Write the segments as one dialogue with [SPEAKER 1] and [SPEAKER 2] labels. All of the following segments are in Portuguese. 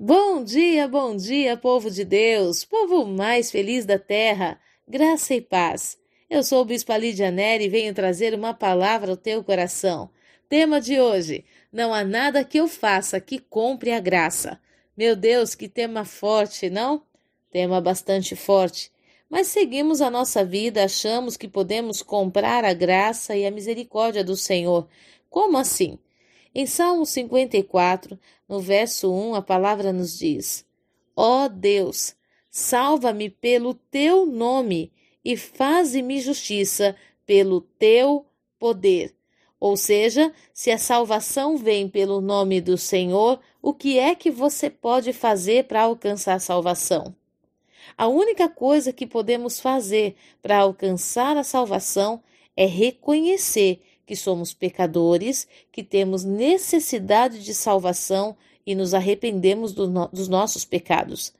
[SPEAKER 1] Bom dia, bom dia, povo de Deus, povo mais feliz da terra, graça e paz. Eu sou o Bispo Lídia Neri e venho trazer uma palavra ao teu coração. Tema de hoje: Não há nada que eu faça que compre a graça. Meu Deus, que tema forte, não? Tema bastante forte. Mas seguimos a nossa vida, achamos que podemos comprar a graça e a misericórdia do Senhor. Como assim? Em Salmo 54, no verso 1, a palavra nos diz: Ó oh Deus, salva-me pelo teu nome e faze-me justiça pelo teu poder. Ou seja, se a salvação vem pelo nome do Senhor, o que é que você pode fazer para alcançar a salvação? A única coisa que podemos fazer para alcançar a salvação é reconhecer que somos pecadores, que temos necessidade de salvação e nos arrependemos do no dos nossos pecados.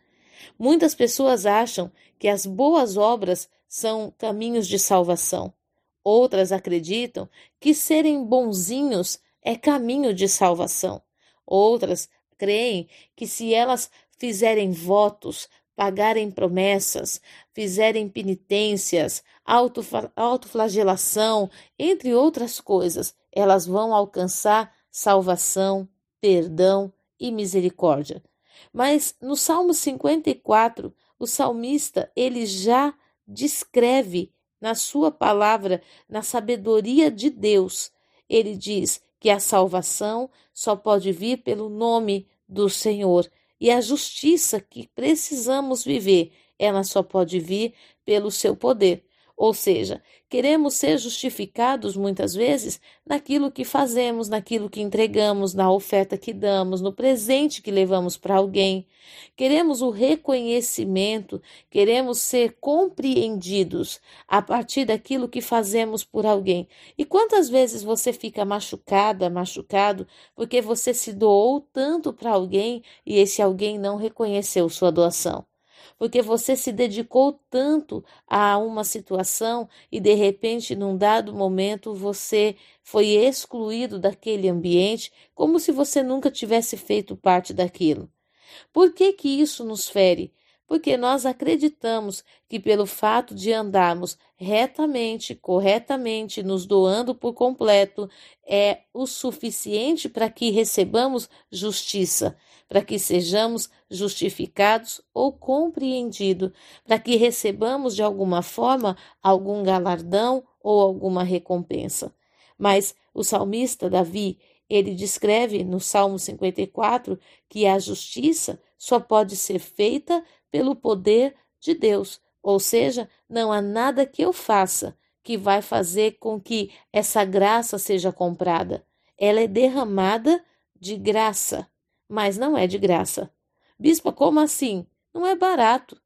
[SPEAKER 1] Muitas pessoas acham que as boas obras são caminhos de salvação. Outras acreditam que serem bonzinhos é caminho de salvação. Outras creem que se elas fizerem votos, pagarem promessas, fizerem penitências, autoflagelação, entre outras coisas, elas vão alcançar salvação, perdão e misericórdia. Mas no Salmo 54, o salmista ele já descreve na sua palavra, na sabedoria de Deus, ele diz que a salvação só pode vir pelo nome do Senhor e a justiça que precisamos viver, ela só pode vir pelo seu poder. Ou seja, queremos ser justificados muitas vezes naquilo que fazemos, naquilo que entregamos, na oferta que damos, no presente que levamos para alguém. Queremos o reconhecimento, queremos ser compreendidos a partir daquilo que fazemos por alguém. E quantas vezes você fica machucada, machucado, porque você se doou tanto para alguém e esse alguém não reconheceu sua doação? Porque você se dedicou tanto a uma situação e de repente, num dado momento, você foi excluído daquele ambiente como se você nunca tivesse feito parte daquilo. Por que que isso nos fere? Porque nós acreditamos que, pelo fato de andarmos retamente, corretamente, nos doando por completo, é o suficiente para que recebamos justiça, para que sejamos justificados ou compreendidos, para que recebamos de alguma forma algum galardão ou alguma recompensa. Mas o salmista Davi, ele descreve no Salmo 54 que a justiça só pode ser feita pelo poder de Deus, ou seja, não há nada que eu faça que vai fazer com que essa graça seja comprada. Ela é derramada de graça, mas não é de graça. Bispa, como assim? Não é barato.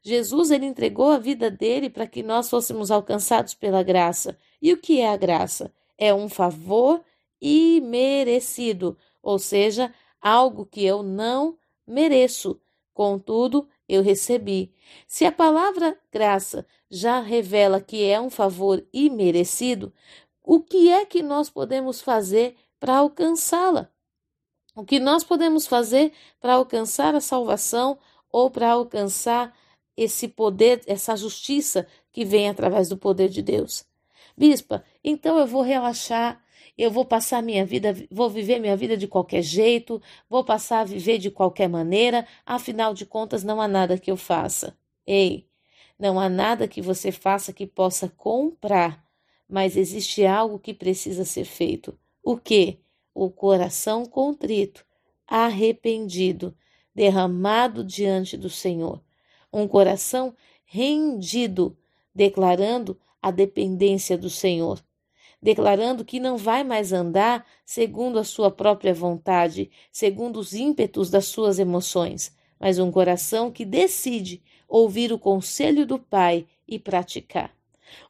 [SPEAKER 1] Jesus ele entregou a vida dele para que nós fôssemos alcançados pela graça. E o que é a graça? É um favor imerecido, ou seja, algo que eu não mereço. Contudo, eu recebi. Se a palavra graça já revela que é um favor imerecido, o que é que nós podemos fazer para alcançá-la? O que nós podemos fazer para alcançar a salvação ou para alcançar esse poder, essa justiça que vem através do poder de Deus? Bispa, então eu vou relaxar, eu vou passar minha vida, vou viver minha vida de qualquer jeito, vou passar a viver de qualquer maneira, afinal de contas não há nada que eu faça. Ei, não há nada que você faça que possa comprar, mas existe algo que precisa ser feito. O que? O coração contrito, arrependido, derramado diante do Senhor. Um coração rendido, declarando a dependência do Senhor declarando que não vai mais andar segundo a sua própria vontade, segundo os ímpetos das suas emoções, mas um coração que decide ouvir o conselho do Pai e praticar.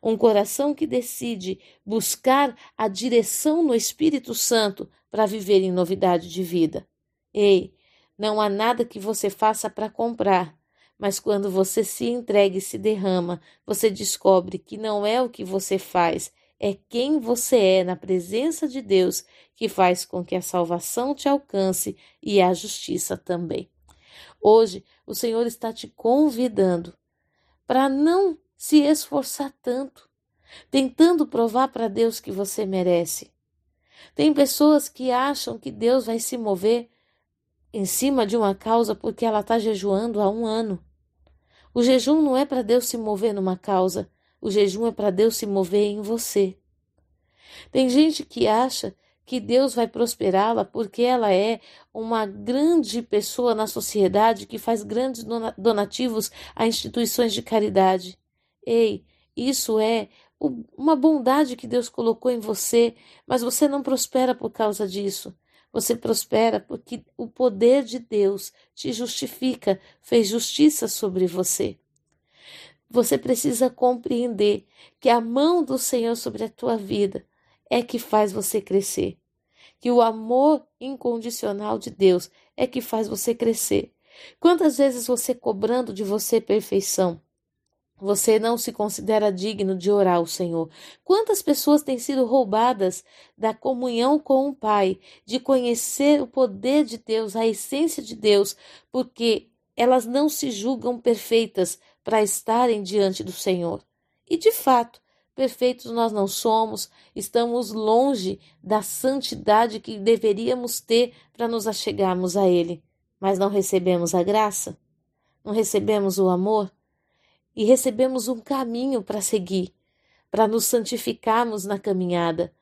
[SPEAKER 1] Um coração que decide buscar a direção no Espírito Santo para viver em novidade de vida. Ei, não há nada que você faça para comprar, mas quando você se entrega e se derrama, você descobre que não é o que você faz, é quem você é na presença de Deus que faz com que a salvação te alcance e a justiça também. Hoje, o Senhor está te convidando para não se esforçar tanto, tentando provar para Deus que você merece. Tem pessoas que acham que Deus vai se mover em cima de uma causa porque ela está jejuando há um ano. O jejum não é para Deus se mover numa causa, o jejum é para Deus se mover em você. Tem gente que acha que Deus vai prosperá-la porque ela é uma grande pessoa na sociedade que faz grandes donativos a instituições de caridade. Ei, isso é uma bondade que Deus colocou em você, mas você não prospera por causa disso. Você prospera porque o poder de Deus te justifica, fez justiça sobre você. Você precisa compreender que a mão do Senhor sobre a tua vida é que faz você crescer. Que o amor incondicional de Deus é que faz você crescer. Quantas vezes você cobrando de você perfeição? Você não se considera digno de orar ao Senhor. Quantas pessoas têm sido roubadas da comunhão com o Pai, de conhecer o poder de Deus, a essência de Deus, porque elas não se julgam perfeitas para estarem diante do Senhor. E de fato, perfeitos nós não somos, estamos longe da santidade que deveríamos ter para nos achegarmos a Ele. Mas não recebemos a graça? Não recebemos o amor? e recebemos um caminho para seguir, para nos santificarmos na caminhada,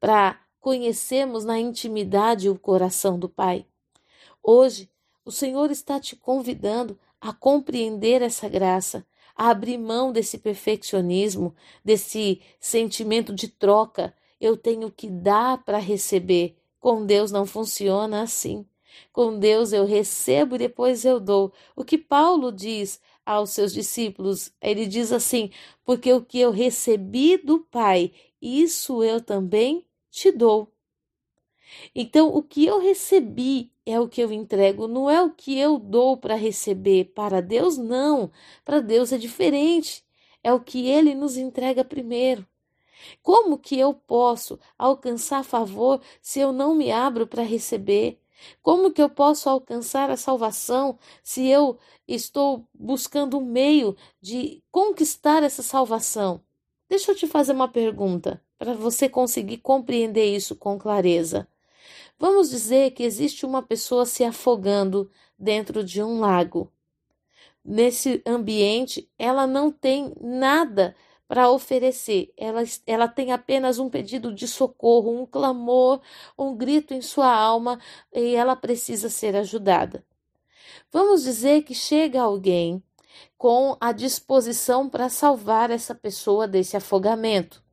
[SPEAKER 1] para conhecermos na intimidade o coração do Pai. Hoje, o Senhor está te convidando a compreender essa graça, a abrir mão desse perfeccionismo, desse sentimento de troca. Eu tenho que dar para receber. Com Deus não funciona assim. Com Deus eu recebo e depois eu dou. O que Paulo diz aos seus discípulos, ele diz assim: Porque o que eu recebi do Pai, isso eu também te dou. Então, o que eu recebi é o que eu entrego, não é o que eu dou para receber. Para Deus, não. Para Deus é diferente. É o que ele nos entrega primeiro. Como que eu posso alcançar favor se eu não me abro para receber? Como que eu posso alcançar a salvação se eu estou buscando um meio de conquistar essa salvação? Deixa eu te fazer uma pergunta para você conseguir compreender isso com clareza. Vamos dizer que existe uma pessoa se afogando dentro de um lago. Nesse ambiente, ela não tem nada para oferecer. Ela, ela tem apenas um pedido de socorro, um clamor, um grito em sua alma e ela precisa ser ajudada. Vamos dizer que chega alguém com a disposição para salvar essa pessoa desse afogamento.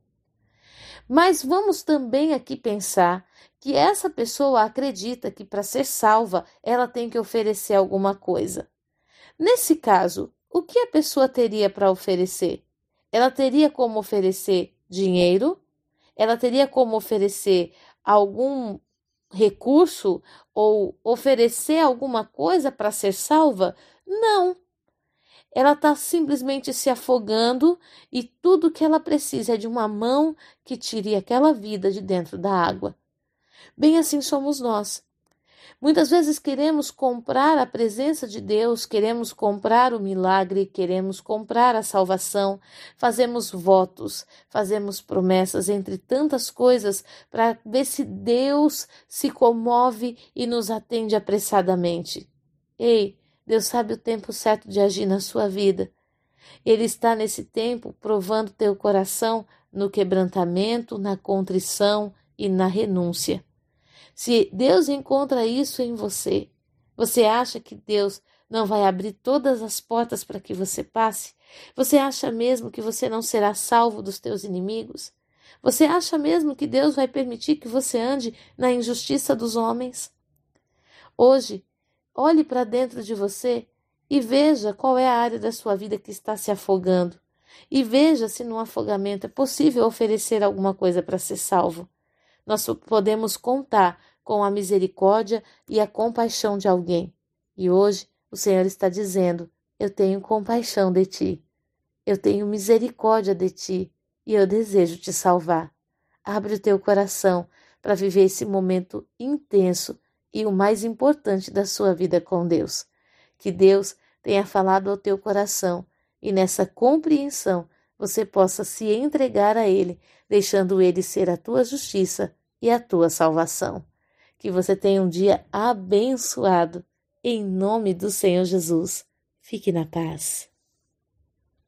[SPEAKER 1] Mas vamos também aqui pensar que essa pessoa acredita que para ser salva ela tem que oferecer alguma coisa. Nesse caso, o que a pessoa teria para oferecer? ela teria como oferecer dinheiro, ela teria como oferecer algum recurso ou oferecer alguma coisa para ser salva? Não. Ela está simplesmente se afogando e tudo que ela precisa é de uma mão que tire aquela vida de dentro da água. Bem assim somos nós. Muitas vezes queremos comprar a presença de Deus, queremos comprar o milagre, queremos comprar a salvação, fazemos votos, fazemos promessas, entre tantas coisas, para ver se Deus se comove e nos atende apressadamente. Ei, Deus sabe o tempo certo de agir na sua vida. Ele está nesse tempo provando teu coração no quebrantamento, na contrição e na renúncia. Se Deus encontra isso em você, você acha que Deus não vai abrir todas as portas para que você passe? Você acha mesmo que você não será salvo dos teus inimigos? Você acha mesmo que Deus vai permitir que você ande na injustiça dos homens? Hoje, olhe para dentro de você e veja qual é a área da sua vida que está se afogando. E veja se no afogamento é possível oferecer alguma coisa para ser salvo. Nós podemos contar com a misericórdia e a compaixão de alguém. E hoje o Senhor está dizendo: Eu tenho compaixão de ti, eu tenho misericórdia de ti e eu desejo te salvar. Abre o teu coração para viver esse momento intenso e o mais importante da sua vida com Deus. Que Deus tenha falado ao teu coração e nessa compreensão você possa se entregar a Ele, deixando Ele ser a tua justiça e a tua salvação. Que você tenha um dia abençoado, em nome do Senhor Jesus. Fique na paz.